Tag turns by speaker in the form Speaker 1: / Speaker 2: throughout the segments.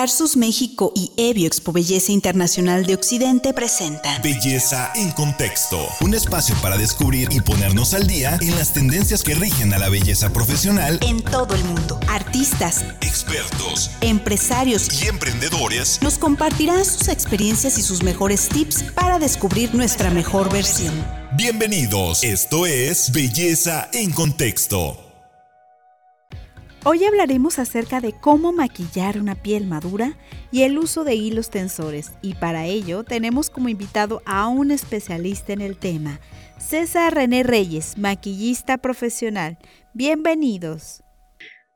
Speaker 1: Tarsus México y Evio Expo Belleza Internacional de Occidente presentan
Speaker 2: Belleza en Contexto, un espacio para descubrir y ponernos al día en las tendencias que rigen a la belleza profesional
Speaker 1: en todo el mundo. Artistas,
Speaker 2: expertos,
Speaker 1: empresarios
Speaker 2: y emprendedores
Speaker 1: nos compartirán sus experiencias y sus mejores tips para descubrir nuestra mejor versión.
Speaker 2: Bienvenidos, esto es Belleza en Contexto.
Speaker 1: Hoy hablaremos acerca de cómo maquillar una piel madura y el uso de hilos tensores y para ello tenemos como invitado a un especialista en el tema, César René Reyes, maquillista profesional. Bienvenidos.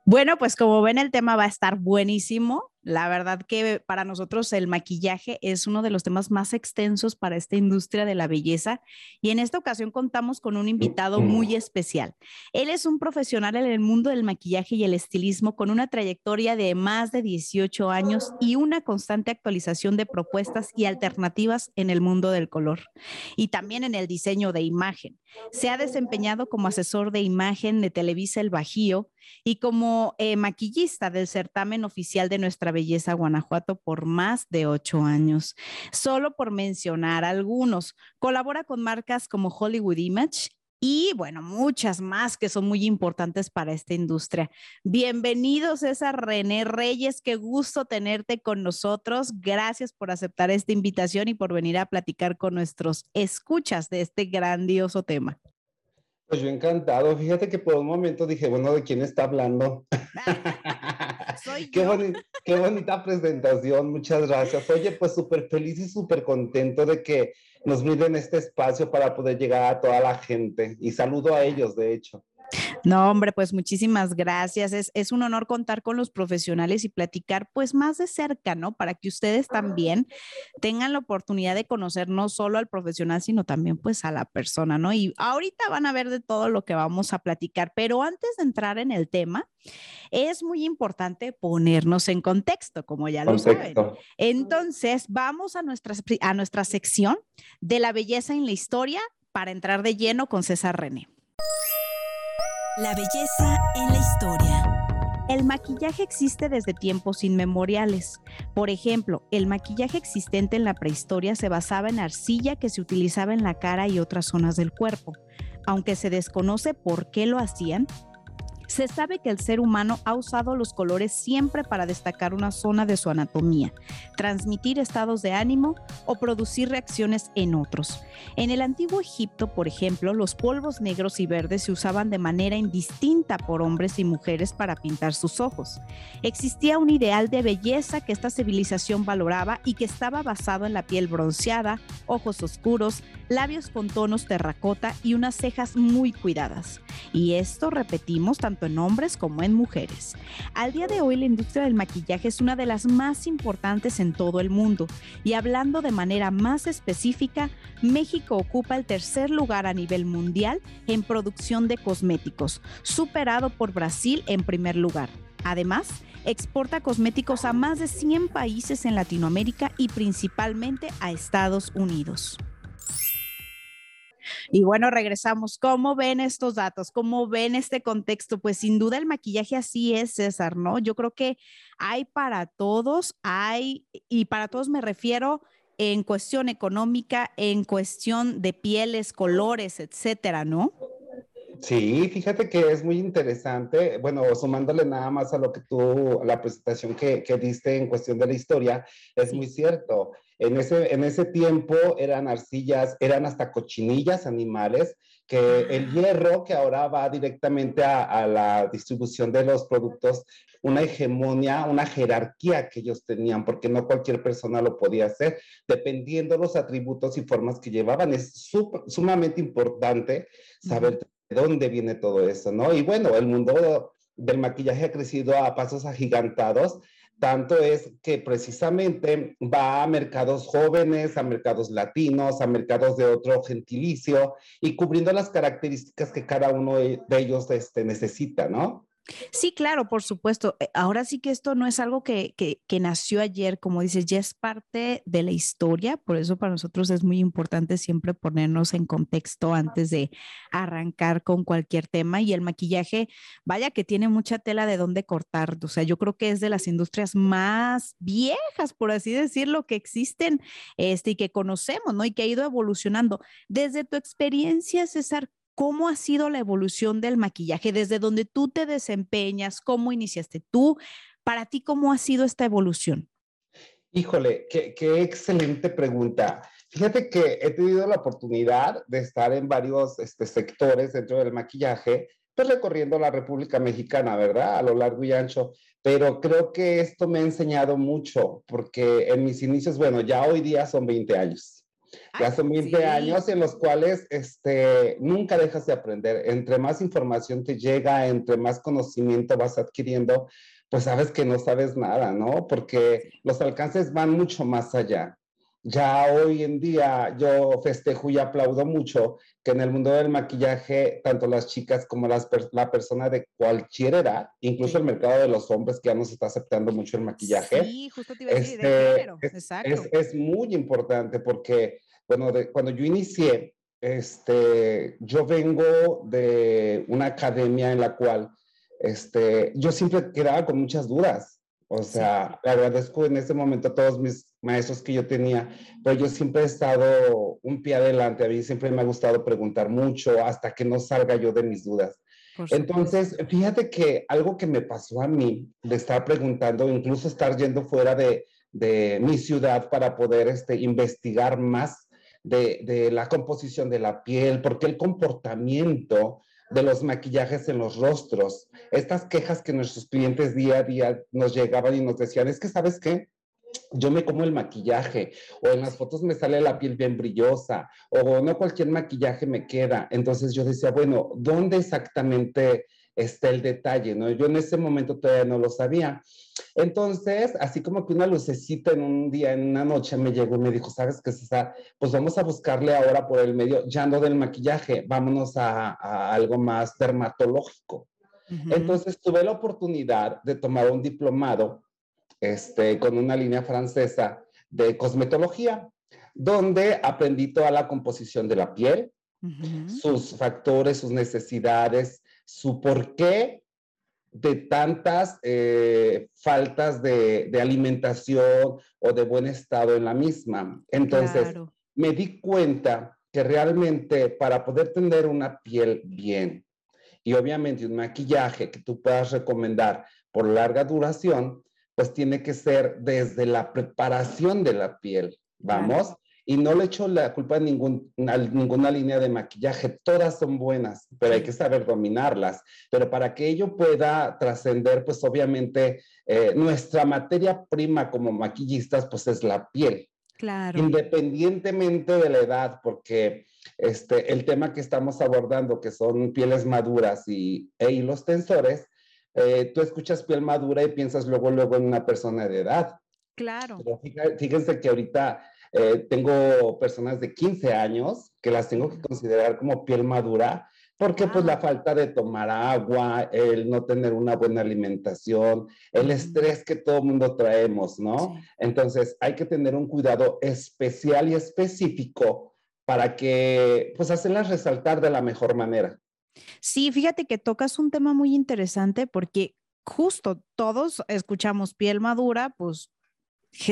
Speaker 1: Bueno, pues como ven el tema va a estar buenísimo. La verdad que para nosotros el maquillaje es uno de los temas más extensos para esta industria de la belleza y en esta ocasión contamos con un invitado muy especial. Él es un profesional en el mundo del maquillaje y el estilismo con una trayectoria de más de 18 años y una constante actualización de propuestas y alternativas en el mundo del color y también en el diseño de imagen. Se ha desempeñado como asesor de imagen de Televisa El Bajío y como eh, maquillista del certamen oficial de nuestra Belleza Guanajuato por más de ocho años. Solo por mencionar algunos, colabora con marcas como Hollywood Image y bueno, muchas más que son muy importantes para esta industria. Bienvenido César René Reyes, qué gusto tenerte con nosotros. Gracias por aceptar esta invitación y por venir a platicar con nuestros escuchas de este grandioso tema.
Speaker 3: Pues yo encantado. Fíjate que por un momento dije, bueno, ¿de quién está hablando? qué, qué, bonita presentación, muchas gracias. Oye, pues súper feliz y súper contento de que nos brinden este espacio para poder llegar a toda la gente. Y saludo a ellos, de hecho.
Speaker 1: No, hombre, pues muchísimas gracias. Es, un honor contar con los profesionales y platicar pues más de cerca, ¿no? Para que ustedes también tengan la oportunidad de conocer no solo al profesional, sino también pues a la persona, ¿no? Y ahorita van a ver de todo lo que vamos a platicar, pero antes de entrar en el tema, es muy importante ponernos en contexto, como ya lo saben. Entonces, vamos a nuestra, a nuestra sección de la belleza en la historia para entrar de lleno con César René. La belleza en la historia. El maquillaje existe desde tiempos inmemoriales. Por ejemplo, el maquillaje existente en la prehistoria se basaba en arcilla que se utilizaba en la cara y otras zonas del cuerpo. Aunque se desconoce por qué lo hacían, se sabe que el ser humano ha usado los colores siempre para destacar una zona de su anatomía, transmitir estados de ánimo o producir reacciones en otros. En el antiguo Egipto, por ejemplo, los polvos negros y verdes se usaban de manera indistinta por hombres y mujeres para pintar sus ojos. Existía un ideal de belleza que esta civilización valoraba y que estaba basado en la piel bronceada, ojos oscuros, labios con tonos terracota y unas cejas muy cuidadas. Y esto, repetimos, tanto en hombres como en mujeres. Al día de hoy la industria del maquillaje es una de las más importantes en todo el mundo y hablando de manera más específica, México ocupa el tercer lugar a nivel mundial en producción de cosméticos, superado por Brasil en primer lugar. Además, exporta cosméticos a más de 100 países en Latinoamérica y principalmente a Estados Unidos. Y bueno, regresamos. ¿Cómo ven estos datos? ¿Cómo ven este contexto? Pues sin duda el maquillaje así es, César, ¿no? Yo creo que hay para todos, hay, y para todos me refiero en cuestión económica, en cuestión de pieles, colores, etcétera, ¿no?
Speaker 3: Sí, fíjate que es muy interesante. Bueno, sumándole nada más a lo que tú, la presentación que, que diste en cuestión de la historia, es muy cierto. En ese, en ese tiempo eran arcillas, eran hasta cochinillas animales, que el hierro que ahora va directamente a, la distribución de los productos, una hegemonía, una jerarquía que ellos tenían, porque no cualquier persona lo podía hacer, dependiendo los atributos y formas que llevaban. Es sumamente importante saber de dónde viene todo eso, ¿no? Y bueno, el mundo del maquillaje ha crecido a pasos agigantados tanto es que precisamente va a mercados jóvenes, a mercados latinos, a mercados de otro gentilicio y cubriendo las características que cada uno de ellos este, necesita, ¿no?
Speaker 1: Sí, claro, por supuesto. Eh, ahora sí que esto no es algo que, que, nació ayer, como dices, ya es parte de la historia, por eso para nosotros es muy importante siempre ponernos en contexto antes de arrancar con cualquier tema y el maquillaje, vaya que tiene mucha tela de dónde cortar, o sea, yo creo que es de las industrias más viejas, por así decirlo, que existen este, y que conocemos, ¿no? Y que ha ido evolucionando. Desde tu experiencia, César, ¿Cómo ha sido la evolución del maquillaje desde donde tú te desempeñas? ¿Cómo iniciaste tú? Para ti, ¿cómo ha sido esta evolución?
Speaker 3: Híjole, qué, excelente pregunta. Fíjate que he tenido la oportunidad de estar en varios este, sectores dentro del maquillaje, pues recorriendo la República Mexicana, ¿verdad? A lo largo y ancho. Pero creo que esto me ha enseñado mucho, porque en mis inicios, bueno, ya hoy día son 20 años. Ya son 20 años en los cuales este, nunca dejas de aprender. Entre más información te llega, entre más conocimiento vas adquiriendo, pues sabes que no sabes nada, ¿no? Porque los alcances van mucho más allá. Ya hoy en día yo festejo y aplaudo mucho que en el mundo del maquillaje, tanto las chicas como las la persona de cualquier edad, incluso el mercado de los hombres que ya nos está aceptando mucho el maquillaje,
Speaker 1: sí, justo te iba a decir, de
Speaker 3: este, es, es, muy importante porque bueno, cuando yo inicié, este, yo vengo de una academia en la cual este, yo siempre quedaba con muchas dudas. O sea, agradezco en ese momento a todos mis maestros que yo tenía, pero yo siempre he estado un pie adelante. A mí siempre me ha gustado preguntar mucho hasta que no salga yo de mis dudas. Entonces, fíjate que algo que me pasó a mí de estar preguntando, incluso estar yendo fuera de, de mi ciudad para poder este, investigar más de, la composición de la piel, porque el comportamiento de los maquillajes en los rostros, estas quejas que nuestros clientes día a día nos llegaban y nos decían, es que sabes qué, yo me como el maquillaje o en las fotos me sale la piel bien brillosa o no cualquier maquillaje me queda. Entonces yo decía, bueno, ¿dónde exactamente está el detalle? ¿no? Yo en ese momento todavía no lo sabía. Entonces, así como que una lucecita en un día, en una noche me llegó y me dijo, ¿sabes qué, está Pues vamos a buscarle ahora por el medio, ya no del maquillaje, vámonos a, algo más dermatológico. Entonces tuve la oportunidad de tomar un diplomado este, con una línea francesa de cosmetología, donde aprendí toda la composición de la piel, sus factores, sus necesidades, su por qué de tantas eh, faltas de, alimentación o de buen estado en la misma. Entonces, me di cuenta que realmente para poder tener una piel bien y obviamente un maquillaje que tú puedas recomendar por larga duración, pues tiene que ser desde la preparación de la piel, ¿vamos? Y no le echo la culpa a, ningún, ninguna línea de maquillaje, todas son buenas, pero hay que saber dominarlas. Pero para que ello pueda trascender, pues obviamente eh, nuestra materia prima como maquillistas, pues es la piel.
Speaker 1: Claro.
Speaker 3: Independientemente de la edad, porque este, el tema que estamos abordando, que son pieles maduras y, e los tensores, eh, tú escuchas piel madura y piensas luego, luego en una persona de edad.
Speaker 1: Claro.
Speaker 3: fíjense que ahorita eh, tengo personas de 15 años que las tengo que considerar como piel madura porque pues la falta de tomar agua, el no tener una buena alimentación, el estrés que todo mundo traemos, ¿no? Entonces hay que tener un cuidado especial y específico para que pues hacerlas resaltar de la mejor manera.
Speaker 1: Sí, fíjate que tocas un tema muy interesante porque justo todos escuchamos piel madura, pues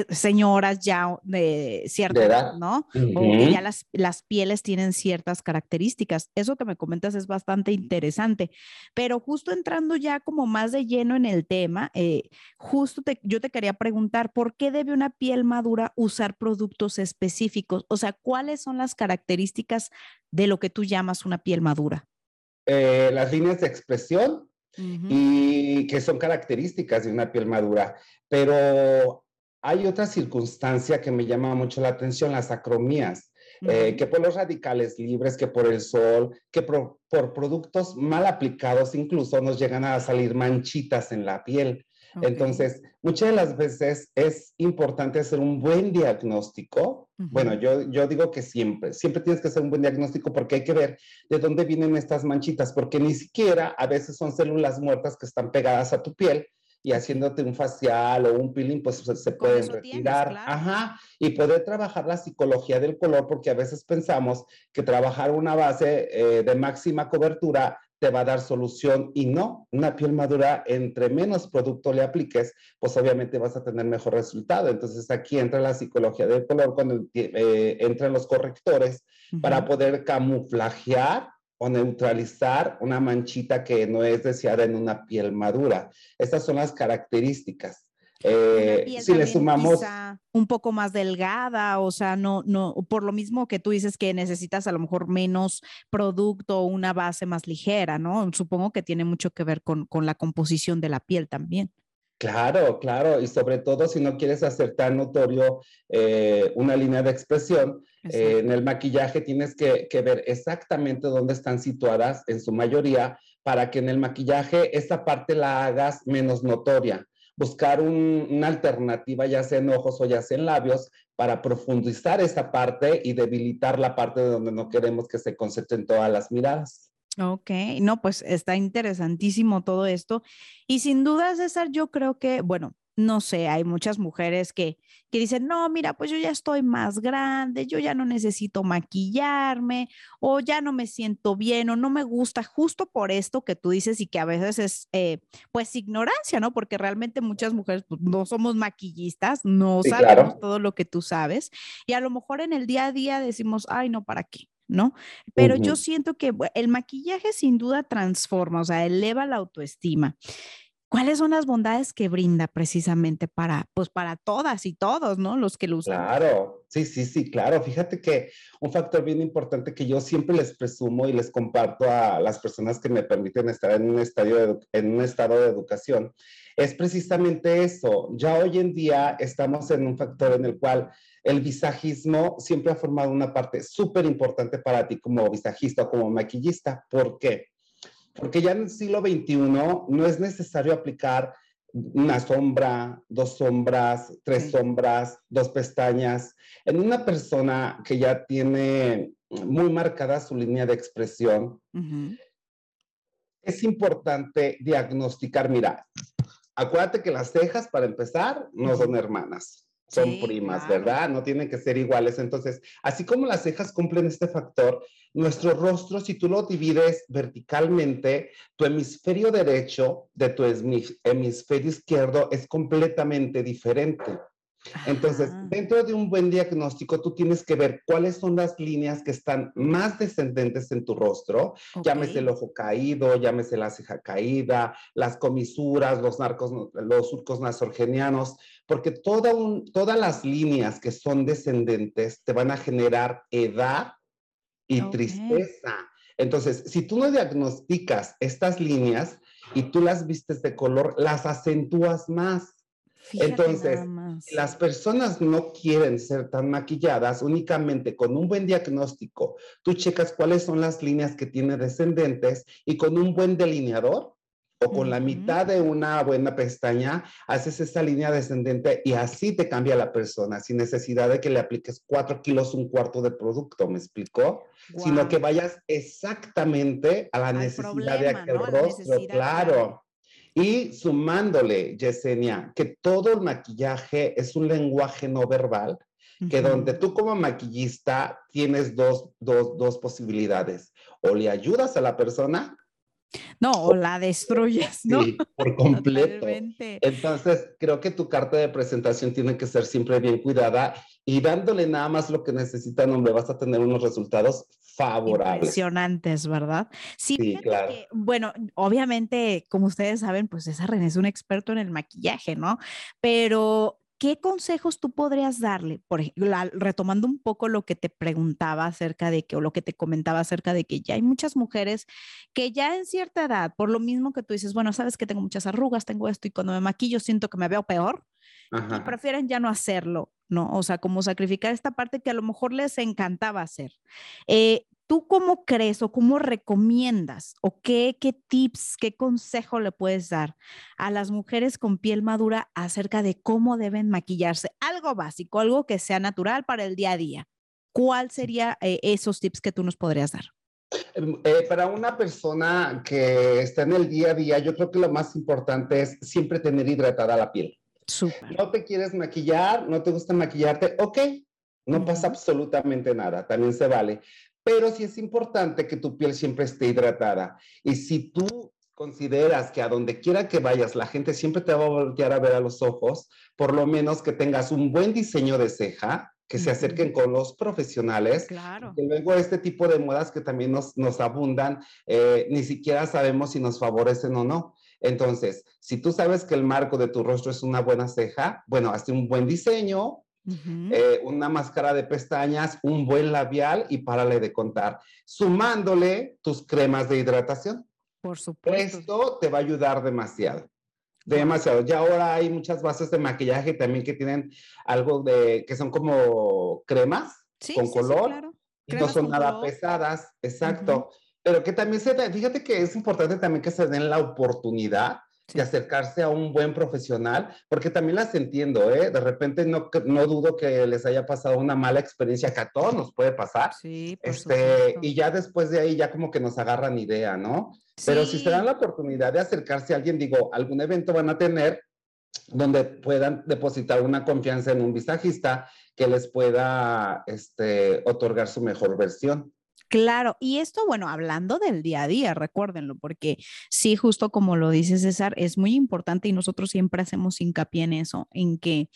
Speaker 1: señoras ya de cierta edad, ¿no? O que ya las, las pieles tienen ciertas características. Eso que me comentas es bastante interesante, pero justo entrando ya como más de lleno en el tema, eh, justo te, yo te quería preguntar, ¿por qué debe una piel madura usar productos específicos? O sea, ¿cuáles son las características de lo que tú llamas una piel madura?
Speaker 3: Eh, las líneas de expresión y que son características de una piel madura, pero hay otra circunstancia que me llama mucho la atención, las acromías. Eh, que por los radicales libres, que por el sol, que por, productos mal aplicados incluso nos llegan a salir manchitas en la piel. Entonces, muchas de las veces es importante hacer un buen diagnóstico. Bueno, yo, yo digo que siempre, siempre tienes que hacer un buen diagnóstico porque hay que ver de dónde vienen estas manchitas, porque ni siquiera a veces son células muertas que están pegadas a tu piel y haciéndote un facial o un peeling, pues se, pueden retirar. Ajá, y poder trabajar la psicología del color, porque a veces pensamos que trabajar una base eh, de máxima cobertura te va a dar solución y no, una piel madura, entre menos producto le apliques, pues obviamente vas a tener mejor resultado. Entonces aquí entra la psicología del color cuando eh, entran los correctores para poder camuflajear o neutralizar una manchita que no es deseada en una piel madura. Estas son las características.
Speaker 1: Eh, si le sumamos un poco más delgada, o sea, no, no, por lo mismo que tú dices que necesitas a lo mejor menos producto o una base más ligera, ¿no? Supongo que tiene mucho que ver con, con la composición de la piel también.
Speaker 3: Claro, claro, y sobre todo si no quieres hacer tan notorio eh, una línea de expresión, eh, en el maquillaje tienes que, que, ver exactamente dónde están situadas en su mayoría para que en el maquillaje esa parte la hagas menos notoria buscar una alternativa, ya sea en ojos o ya sea en labios, para profundizar esa parte y debilitar la parte de donde no queremos que se concentren todas las miradas.
Speaker 1: Ok, no, pues está interesantísimo todo esto. Y sin duda, César, yo creo que, bueno, no sé, hay muchas mujeres que, que dicen, no, mira, pues yo ya estoy más grande, yo ya no necesito maquillarme o ya no me siento bien o no me gusta, justo por esto que tú dices y que a veces es eh, pues ignorancia, ¿no? Porque realmente muchas mujeres pues, no somos maquillistas, no sabemos todo lo que tú sabes y a lo mejor en el día a día decimos, ay, no, ¿para qué? ¿no? Pero yo siento que el maquillaje sin duda transforma, o sea, eleva la autoestima. ¿Cuáles son las bondades que brinda precisamente para, pues para todas y todos, ¿no? Los que lo usan.
Speaker 3: Claro, sí, sí, sí, claro. Fíjate que un factor bien importante que yo siempre les presumo y les comparto a las personas que me permiten estar en un, estadio en un estado de educación es precisamente eso. Ya hoy en día estamos en un factor en el cual el visajismo siempre ha formado una parte súper importante para ti como visajista o como maquillista. ¿Por qué? Porque ya en el siglo XXI no es necesario aplicar una sombra, dos sombras, tres sombras, dos pestañas. En una persona que ya tiene muy marcada su línea de expresión, es importante diagnosticar, mira, acuérdate que las cejas, para empezar, no son hermanas son primas, ¿verdad? No tienen que ser iguales. Entonces, así como las cejas cumplen este factor, nuestro rostro, si tú lo divides verticalmente, tu hemisferio derecho de tu hemisferio izquierdo es completamente diferente. Entonces, dentro de un buen diagnóstico, tú tienes que ver cuáles son las líneas que están más descendentes en tu rostro, llámese el ojo caído, llámese la ceja caída, las comisuras, los, narcos, los surcos nasorgenianos, porque todas las líneas que son descendentes te van a generar edad y tristeza. Entonces, si tú no diagnosticas estas líneas y tú las vistes de color, las acentúas más. Entonces, las personas no quieren ser tan maquilladas únicamente con un buen diagnóstico. Tú checas cuáles son las líneas que tiene descendentes y con un buen delineador o con la mitad de una buena pestaña, haces esa línea descendente y así te cambia la persona, sin necesidad de que le apliques cuatro kilos, un cuarto de producto, ¿me explicó? Sino que vayas exactamente a la necesidad de aquel rostro, claro. Y sumándole, Yesenia, que todo el maquillaje es un lenguaje no verbal, que donde tú como maquillista tienes dos, dos, dos, posibilidades. O le ayudas a la persona.
Speaker 1: No, o la destruyes, ¿no?
Speaker 3: Sí, por completo. Entonces, creo que tu carta de presentación tiene que ser siempre bien cuidada y dándole nada más lo que necesita, hombre, vas a tener unos resultados favorables.
Speaker 1: Impresionantes, ¿verdad? Sí, claro. bueno, obviamente, como ustedes saben, pues esa René es un experto en el maquillaje, ¿no? Pero ¿qué consejos tú podrías darle? Por ejemplo, retomando un poco lo que te preguntaba acerca de que, o lo que te comentaba acerca de que ya hay muchas mujeres que ya en cierta edad, por lo mismo que tú dices, bueno, sabes que tengo muchas arrugas, tengo esto y cuando me maquillo siento que me veo peor, y prefieren ya no hacerlo, ¿no? O sea, como sacrificar esta parte que a lo mejor les encantaba hacer. Eh, ¿Tú cómo crees o cómo recomiendas o qué, qué tips, qué consejo le puedes dar a las mujeres con piel madura acerca de cómo deben maquillarse? Algo básico, algo que sea natural para el día a día. ¿Cuál sería eh, esos tips que tú nos podrías dar?
Speaker 3: Em, eh, para una persona que está en el día a día, yo creo que lo más importante es siempre tener hidratada la piel.
Speaker 1: Súper.
Speaker 3: No te quieres maquillar, no te gusta maquillarte, ok, no pasa absolutamente nada, también se vale. Pero sí es importante que tu piel siempre esté hidratada. Y si tú consideras que a donde quiera que vayas, la gente siempre te va a voltear a ver a los ojos, por lo menos que tengas un buen diseño de ceja, que se acerquen con los profesionales.
Speaker 1: Claro.
Speaker 3: Y luego este tipo de modas que también nos, nos abundan, eh, ni siquiera sabemos si nos favorecen o no. Entonces, si tú sabes que el marco de tu rostro es una buena ceja, bueno, hazte un buen diseño, eh, una máscara de pestañas, un buen labial y párale de contar, sumándole tus cremas de hidratación.
Speaker 1: Por supuesto.
Speaker 3: Esto te va a ayudar demasiado. Demasiado. Ya ahora hay muchas bases de maquillaje también que tienen algo de, que son como cremas con color. y no son nada pesadas, exacto. Pero que también se, fíjate que es importante también que se den la oportunidad de acercarse a un buen profesional, porque también las entiendo, ¿eh? De repente no, no dudo que les haya pasado una mala experiencia, que a todos nos puede pasar.
Speaker 1: Sí,
Speaker 3: este, y ya después de ahí ya como que nos agarran idea, ¿no? Pero si se dan la oportunidad de acercarse a alguien, digo, algún evento van a tener donde puedan depositar una confianza en un visajista que les pueda este, otorgar su mejor versión.
Speaker 1: Claro, y esto, bueno, hablando del día a día, recuérdenlo, porque sí, justo como lo dice César, es muy importante y nosotros siempre hacemos hincapié en eso, en que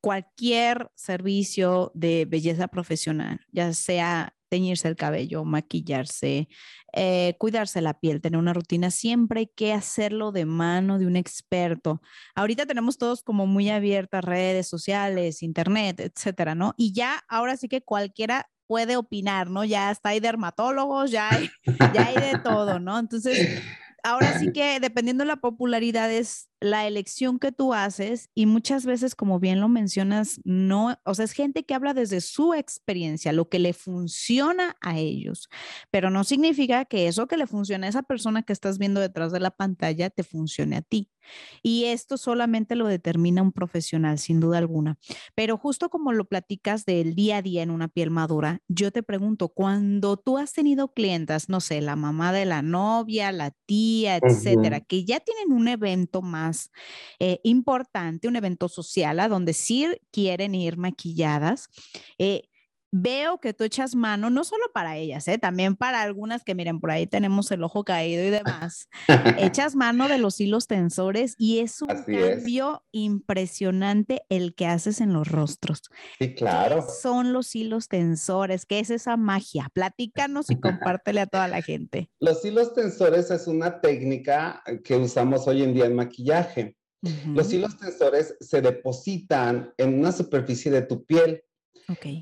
Speaker 1: cualquier servicio de belleza profesional, ya sea teñirse el cabello, maquillarse, eh, cuidarse la piel, tener una rutina, siempre hay que hacerlo de mano de un experto. Ahorita tenemos todos como muy abiertas redes sociales, internet, etcétera, ¿no? Y ya ahora sí que cualquiera puede opinar, ¿no? Ya está hay dermatólogos, ya hay, ya hay de todo, ¿no? Entonces, ahora sí que dependiendo de la popularidad es la elección que tú haces y muchas veces, como bien lo mencionas, no, o sea, es gente que habla desde su experiencia, lo que le funciona a ellos, pero no significa que eso que le funciona a esa persona que estás viendo detrás de la pantalla te funcione a ti. Y esto solamente lo determina un profesional, sin duda alguna. Pero justo como lo platicas del día a día en una piel madura, yo te pregunto, cuando tú has tenido clientas, no sé, la mamá de la novia, la tía, etcétera, que ya tienen un evento más eh, importante, un evento social a donde sí quieren ir maquilladas. Eh, veo que tú echas mano, no solo para ellas, ¿eh? también para algunas que miren, por ahí tenemos el ojo caído y demás. echas mano de los hilos tensores y es un cambio impresionante el que haces en los rostros.
Speaker 3: Sí, claro.
Speaker 1: ¿Qué son los hilos tensores? ¿Qué es esa magia? Platícanos y compártele a toda la gente.
Speaker 3: Los hilos tensores es una técnica que usamos hoy en día en maquillaje. Los hilos tensores se depositan en una superficie de tu piel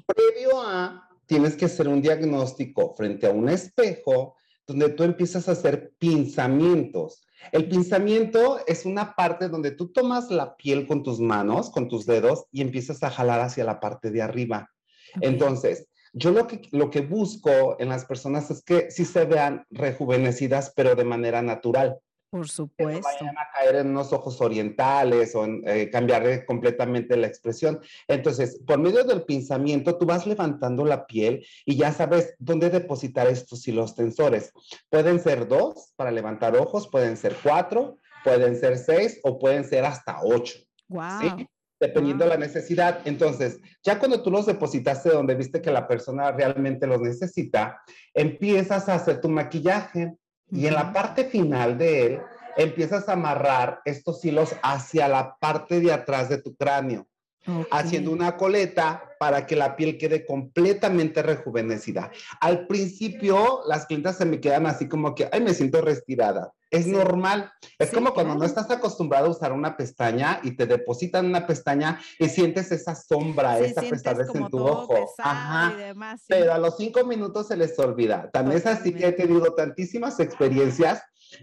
Speaker 3: Previo a, tienes que hacer un diagnóstico frente a un espejo donde tú empiezas a hacer pinzamientos. El pinzamiento es una parte donde tú tomas la piel con tus manos, con tus dedos y empiezas a jalar hacia la parte de arriba. Entonces, yo lo que, lo que busco en las personas es que sí se vean rejuvenecidas, pero de manera natural.
Speaker 1: Por supuesto.
Speaker 3: Que vayan a caer en unos ojos orientales o en, eh, cambiar completamente la expresión. Entonces, por medio del pinzamiento, tú vas levantando la piel y ya sabes dónde depositar estos hilos tensores. Pueden ser dos para levantar ojos, pueden ser cuatro, pueden ser seis o pueden ser hasta ocho.
Speaker 1: Wow.
Speaker 3: Dependiendo de la necesidad. Entonces, ya cuando tú los depositaste donde viste que la persona realmente los necesita, empiezas a hacer tu maquillaje y en la parte final de él, empiezas a amarrar estos hilos hacia la parte de atrás de tu cráneo, haciendo una coleta para que la piel quede completamente rejuvenecida. Al principio, las clientas se me quedan así como que, ay, me siento respirada. Es normal. Es como cuando no estás acostumbrado a usar una pestaña y te depositan una pestaña y sientes esa sombra, esa pesadez en tu ojo.
Speaker 1: Ajá.
Speaker 3: Pero a los cinco minutos se les olvida. También es así que he tenido tantísimas experiencias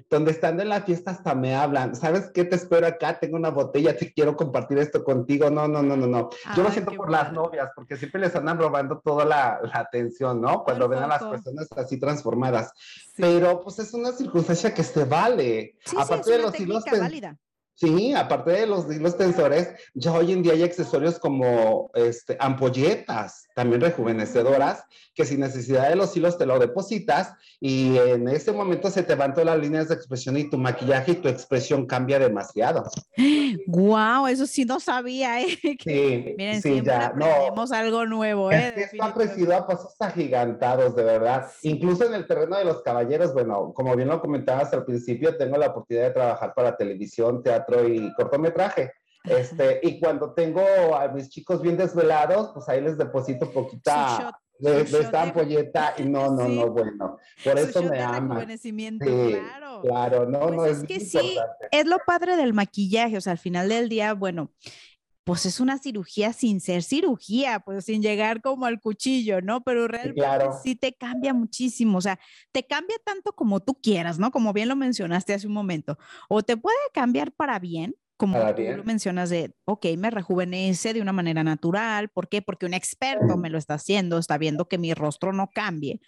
Speaker 3: donde estando en la fiesta hasta me hablan, ¿sabes qué te espero acá? Tengo una botella, te quiero compartir esto contigo. No, no, no, no, no. Yo lo siento por las novias, porque siempre les andan robando toda la, atención, ¿no? Cuando ven a las personas así transformadas. Pero pues es una circunstancia que se vale.
Speaker 1: Sí, Aparte sí, es una de los hilos válida.
Speaker 3: Sí, aparte de los hilos tensores, ya hoy en día hay accesorios como este, ampolletas, también rejuvenecedoras, que sin necesidad de los hilos te lo depositas y en ese momento se te van todas las líneas de expresión y tu maquillaje y tu expresión cambia demasiado.
Speaker 1: Wow, eso sí no sabía, ¿eh?
Speaker 3: Sí, Miren, sí, ya,
Speaker 1: no. algo nuevo, ¿eh?
Speaker 3: esto ha crecido a pasos agigantados, de verdad. Incluso en el terreno de los caballeros, bueno, como bien lo comentabas al principio, tengo la oportunidad de trabajar para televisión, teatro y cortometraje. Este, y cuando tengo a mis chicos bien desvelados, pues ahí les deposito poquita de, esta ampolleta y no, no, no, bueno, por eso me ama.
Speaker 1: claro.
Speaker 3: Claro, no,
Speaker 1: pues
Speaker 3: no
Speaker 1: es, que sí, es lo padre del maquillaje, o sea, al final del día, bueno, pues es una cirugía sin ser cirugía, pues sin llegar como al cuchillo, ¿no? Pero realmente sí, te cambia muchísimo, o sea, te cambia tanto como tú quieras, ¿no? Como bien lo mencionaste hace un momento, o te puede cambiar para bien, como tú lo mencionas de, ok, me rejuvenece de una manera natural, ¿por qué? Porque un experto me lo está haciendo, está viendo que mi rostro no cambie.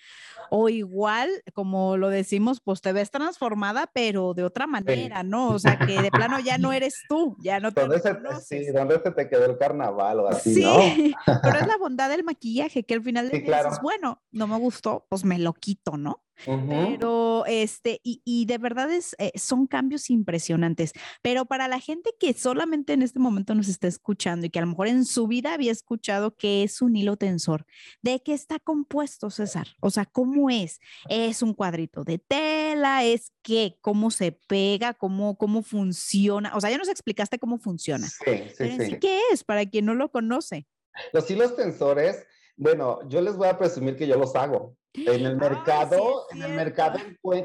Speaker 1: O igual, como lo decimos, pues te ves transformada, pero de otra manera, ¿no? O sea, que de plano ya no eres tú, ya no te
Speaker 3: ¿Dónde se, Sí, ¿dónde se te quedó el carnaval o así,
Speaker 1: sí, pero es la bondad del maquillaje, que al final de dices, bueno, no me gustó, pues me lo quito, ¿no? Pero, este, y, de verdad es, eh, son cambios impresionantes. Pero para la gente que solamente en este momento nos está escuchando y que a lo mejor en su vida había escuchado que es un hilo tensor, ¿de qué está compuesto, César? O sea, ¿cómo es? ¿Es un cuadrito de tela? ¿Es qué? ¿Cómo se pega? ¿Cómo, cómo funciona? O sea, ya nos explicaste cómo funciona.
Speaker 3: Sí, sí, sí.
Speaker 1: ¿Qué es para quien no lo conoce?
Speaker 3: Los hilos tensores, bueno, yo les voy a presumir que yo los hago. En el mercado, en el mercado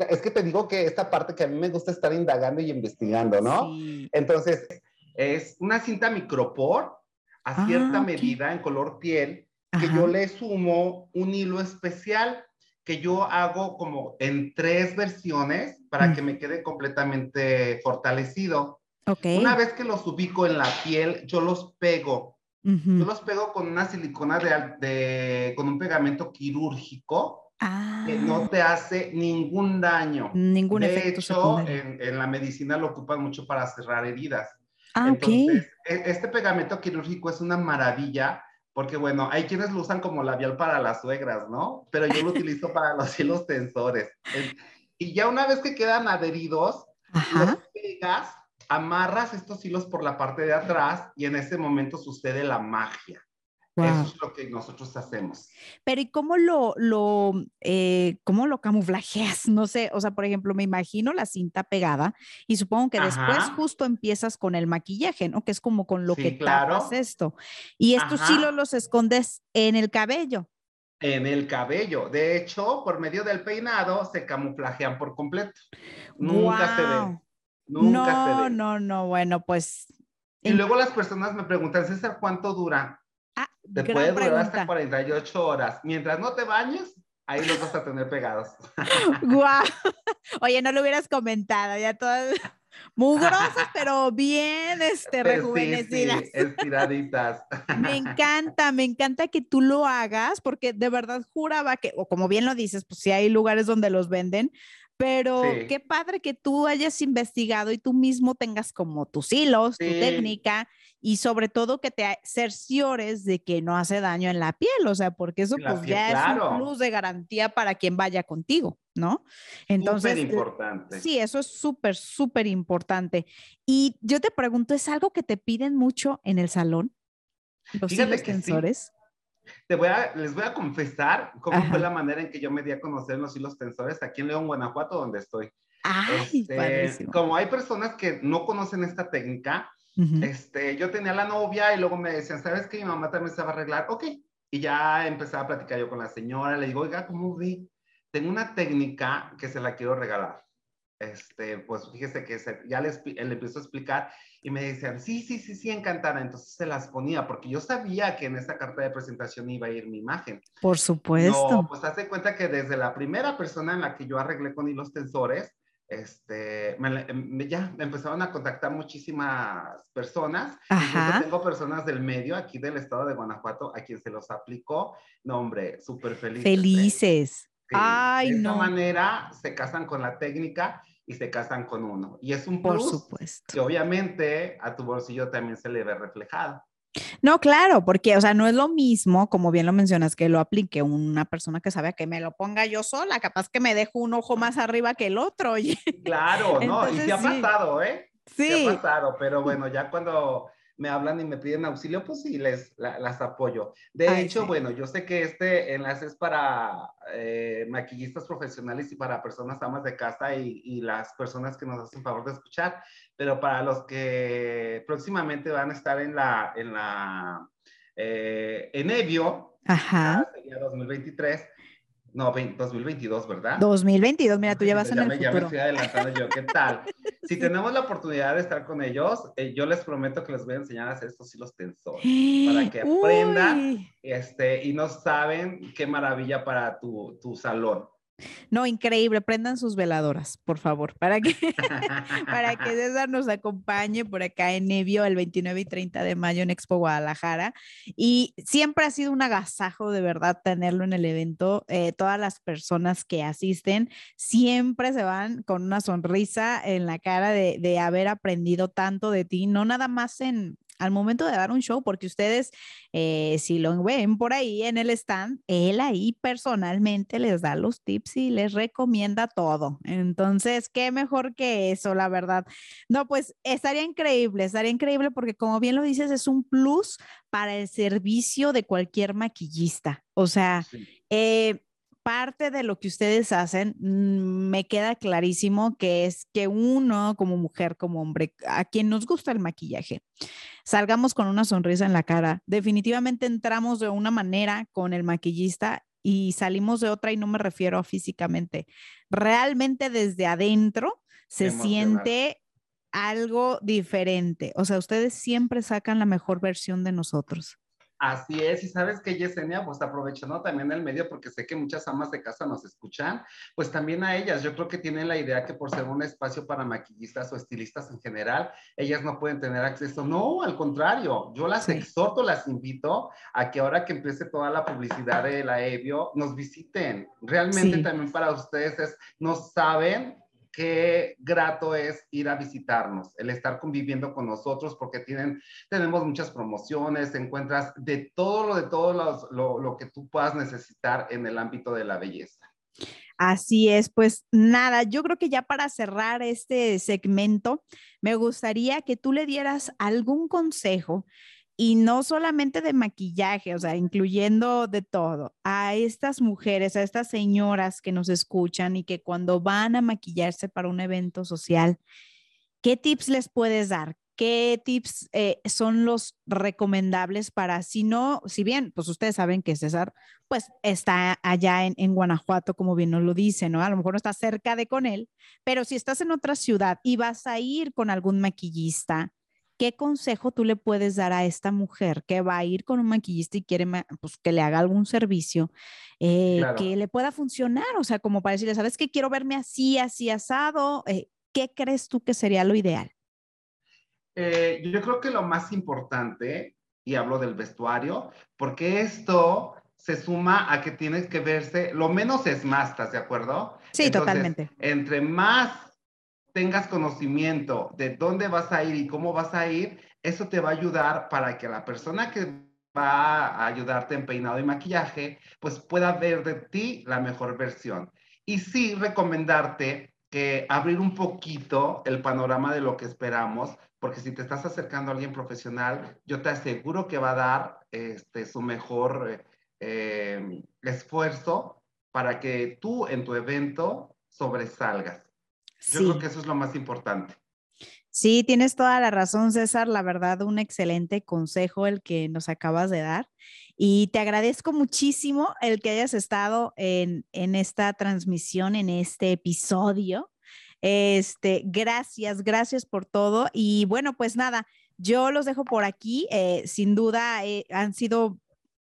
Speaker 3: es que te digo que esta parte que a mí me gusta estar indagando y investigando, ¿no? Entonces, es una cinta micropor a cierta ah, medida en color piel que yo le sumo un hilo especial que yo hago como en tres versiones para mm. que me quede completamente fortalecido.
Speaker 1: Okay.
Speaker 3: Una vez que los ubico en la piel, yo los pego yo los pego con una silicona de, con un pegamento quirúrgico que no ah. te hace ningún daño.
Speaker 1: Ningún
Speaker 3: de
Speaker 1: efecto
Speaker 3: hecho, en, la medicina lo ocupan mucho para cerrar heridas.
Speaker 1: Ah, Entonces,
Speaker 3: e, este pegamento quirúrgico es una maravilla porque, bueno, hay quienes lo usan como labial para las suegras, ¿no? Pero yo lo utilizo para los hilos tensores. Y ya una vez que quedan adheridos, los pegas amarras estos hilos por la parte de atrás y en ese momento sucede la magia. Eso es lo que nosotros hacemos.
Speaker 1: Pero ¿y cómo lo, lo, eh, cómo lo camuflajeas? No sé, o sea, por ejemplo, me imagino la cinta pegada y supongo que después justo empiezas con el maquillaje, ¿no? Que es como con lo que claro. tapas esto. Y estos hilos los escondes en el cabello.
Speaker 3: En el cabello. De hecho, por medio del peinado se camuflajean por completo. Nunca se ven
Speaker 1: no, no, no, bueno, pues.
Speaker 3: Y luego las personas me preguntan, César, ¿cuánto dura?
Speaker 1: Ah,
Speaker 3: te puede durar hasta 48 horas. Mientras no te bañes, ahí los vas a tener pegados.
Speaker 1: Guau. Oye, no lo hubieras comentado, ya todas mugrosas, pero bien este, rejuvenecidas. Sí,
Speaker 3: estiraditas.
Speaker 1: Me encanta, me encanta que tú lo hagas, porque de verdad juraba que, o como bien lo dices, pues sí hay lugares donde los venden, pero qué padre que tú hayas investigado y tú mismo tengas como tus hilos, tu técnica y sobre todo que te cerciores de que no hace daño en la piel, o sea, porque eso pues ya es un plus de garantía para quien vaya contigo, ¿no?
Speaker 3: Entonces, súper importante.
Speaker 1: Sí, eso es súper, súper importante. Y yo te pregunto, ¿es algo que te piden mucho en el salón? Los hilos tensores.
Speaker 3: Te voy a, les voy a confesar cómo fue la manera en que yo me di a conocer los hilos tensores aquí en León, Guanajuato, donde estoy.
Speaker 1: Ay,
Speaker 3: este, como hay personas que no conocen esta técnica, este, yo tenía la novia y luego me decían, ¿sabes que mi mamá también se va a arreglar? Ok. Y ya empezaba a platicar yo con la señora, le digo, oiga, ¿cómo vi? Tengo una técnica que se la quiero regalar. Este, pues fíjese que ya le, le empiezo a explicar y me decían, sí, sí, sí, sí, encantada. Entonces se las ponía porque yo sabía que en esta carta de presentación iba a ir mi imagen.
Speaker 1: Por supuesto.
Speaker 3: No, pues hace cuenta que desde la primera persona en la que yo arreglé con hilos tensores, este, me, ya me empezaron a contactar muchísimas personas. Ajá. tengo personas del medio aquí del estado de Guanajuato a quien se los aplicó. No, hombre, súper felices.
Speaker 1: ¿eh? Felices. Ay,
Speaker 3: de
Speaker 1: esa
Speaker 3: manera se casan con la técnica y se casan con uno. Y es un plus
Speaker 1: Por supuesto.
Speaker 3: que obviamente a tu bolsillo también se le ve reflejado.
Speaker 1: No, claro, porque, o sea, no es lo mismo, como bien lo mencionas, que lo aplique una persona que sabe a que me lo ponga yo sola, capaz que me dejo un ojo más arriba que el otro. Oye.
Speaker 3: Claro, no, y se ha pasado, ¿eh? Sí. Se ha pasado, pero bueno, ya cuando me hablan y me piden auxilio, pues sí, les las apoyo. De hecho, bueno, yo sé que este enlace es para eh, maquillistas profesionales y para personas amas de casa y, las personas que nos hacen favor de escuchar, pero para los que próximamente van a estar en la, en la, eh, en Evio,
Speaker 1: Ajá.
Speaker 3: sería 2023, no, 2022, ¿verdad?
Speaker 1: 2022, mira, tú ya vas en el
Speaker 3: futuro. Ya me estoy adelantando yo, ¿qué tal? Si tenemos la oportunidad de estar con ellos, eh, yo les prometo que les voy a enseñar a hacer estos hilos tensores para que aprendan este, y no saben qué maravilla para tu, tu salón.
Speaker 1: No, increíble. Prendan sus veladoras, por favor, para que, para que César nos acompañe por acá en Nevio el 29 y 30 de mayo en Expo Guadalajara. Y siempre ha sido un agasajo de verdad tenerlo en el evento. Eh, todas las personas que asisten siempre se van con una sonrisa en la cara de, de haber aprendido tanto de ti, no nada más en, al momento de dar un show, porque ustedes, eh, si lo ven por ahí en el stand, él ahí personalmente les da los tips y les recomienda todo. Entonces, qué mejor que eso, la verdad. No, pues estaría increíble, estaría increíble porque como bien lo dices, es un plus para el servicio de cualquier maquillista. O sea, eh, parte de lo que ustedes hacen, mm, me queda clarísimo que es que uno como mujer, como hombre, a quien nos gusta el maquillaje, salgamos con una sonrisa en la cara. Definitivamente entramos de una manera con el maquillista y salimos de otra y no me refiero a físicamente. Realmente desde adentro se siente algo diferente. O sea, ustedes siempre sacan la mejor versión de nosotros.
Speaker 3: Así es, y sabes que Yesenia, pues aprovechando también el medio, porque sé que muchas amas de casa nos escuchan, pues también a ellas, yo creo que tienen la idea que por ser un espacio para maquillistas o estilistas en general, ellas no pueden tener acceso. No, al contrario, yo las exhorto, las invito a que ahora que empiece toda la publicidad de la Evio, nos visiten. Realmente también para ustedes es, no saben qué grato es ir a visitarnos, el estar conviviendo con nosotros, porque tienen, tenemos muchas promociones, encuentras de todo lo de todo lo, lo que tú puedas necesitar en el ámbito de la belleza.
Speaker 1: Así es, pues nada, yo creo que ya para cerrar este segmento, me gustaría que tú le dieras algún consejo y no solamente de maquillaje, o sea, incluyendo de todo, a estas mujeres, a estas señoras que nos escuchan y que cuando van a maquillarse para un evento social, ¿qué tips les puedes dar? ¿Qué tips eh, son los recomendables para, si no, si bien, pues ustedes saben que César, pues está allá en, en Guanajuato, como bien nos lo dice, ¿no? A lo mejor no está cerca de con él, pero si estás en otra ciudad y vas a ir con algún maquillista, ¿qué consejo tú le puedes dar a esta mujer que va a ir con un maquillista y quiere pues, que le haga algún servicio eh, que le pueda funcionar? O sea, como para decirle, ¿sabes qué? Quiero verme así, así asado. Eh, ¿Qué crees tú que sería lo ideal?
Speaker 3: Eh, yo creo que lo más importante, y hablo del vestuario, porque esto se suma a que tienes que verse, lo menos es más, ¿estás de acuerdo?
Speaker 1: Sí, totalmente.
Speaker 3: Entre más tengas conocimiento de dónde vas a ir y cómo vas a ir, eso te va a ayudar para que la persona que va a ayudarte en peinado y maquillaje, pues pueda ver de ti la mejor versión. Y sí, recomendarte que abrir un poquito el panorama de lo que esperamos, porque si te estás acercando a alguien profesional, yo te aseguro que va a dar este, su mejor eh, esfuerzo para que tú en tu evento sobresalgas. Yo creo que eso es lo más importante.
Speaker 1: Sí, tienes toda la razón, César. La verdad, un excelente consejo el que nos acabas de dar. Y te agradezco muchísimo el que hayas estado en, en esta transmisión, en este episodio. Este, gracias, gracias por todo. Y bueno, pues nada, yo los dejo por aquí. Eh, sin duda, eh, han sido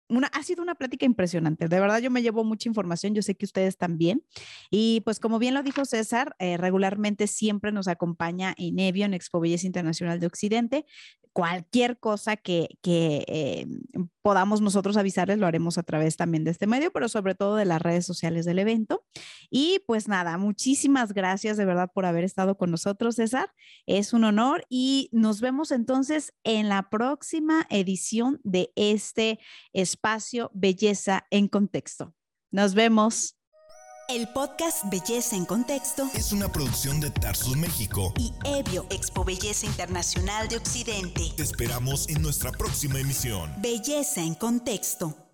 Speaker 1: una, ha sido una plática impresionante. De verdad, yo me llevo mucha información, yo sé que ustedes también. Y pues como bien lo dijo César, eh, regularmente siempre nos acompaña en Evio, en Expo Belleza Internacional de Occidente cualquier cosa que, eh, podamos nosotros avisarles, lo haremos a través también de este medio, pero sobre todo de las redes sociales del evento. Y pues nada, muchísimas gracias de verdad por haber estado con nosotros, César. Es un honor y nos vemos entonces en la próxima edición de este espacio Belleza en Contexto. Nos vemos.
Speaker 4: El podcast Belleza en Contexto
Speaker 2: es una producción de Tarsus México
Speaker 4: y Evio Expo Belleza Internacional de Occidente.
Speaker 2: Te esperamos en nuestra próxima emisión.
Speaker 4: Belleza en Contexto.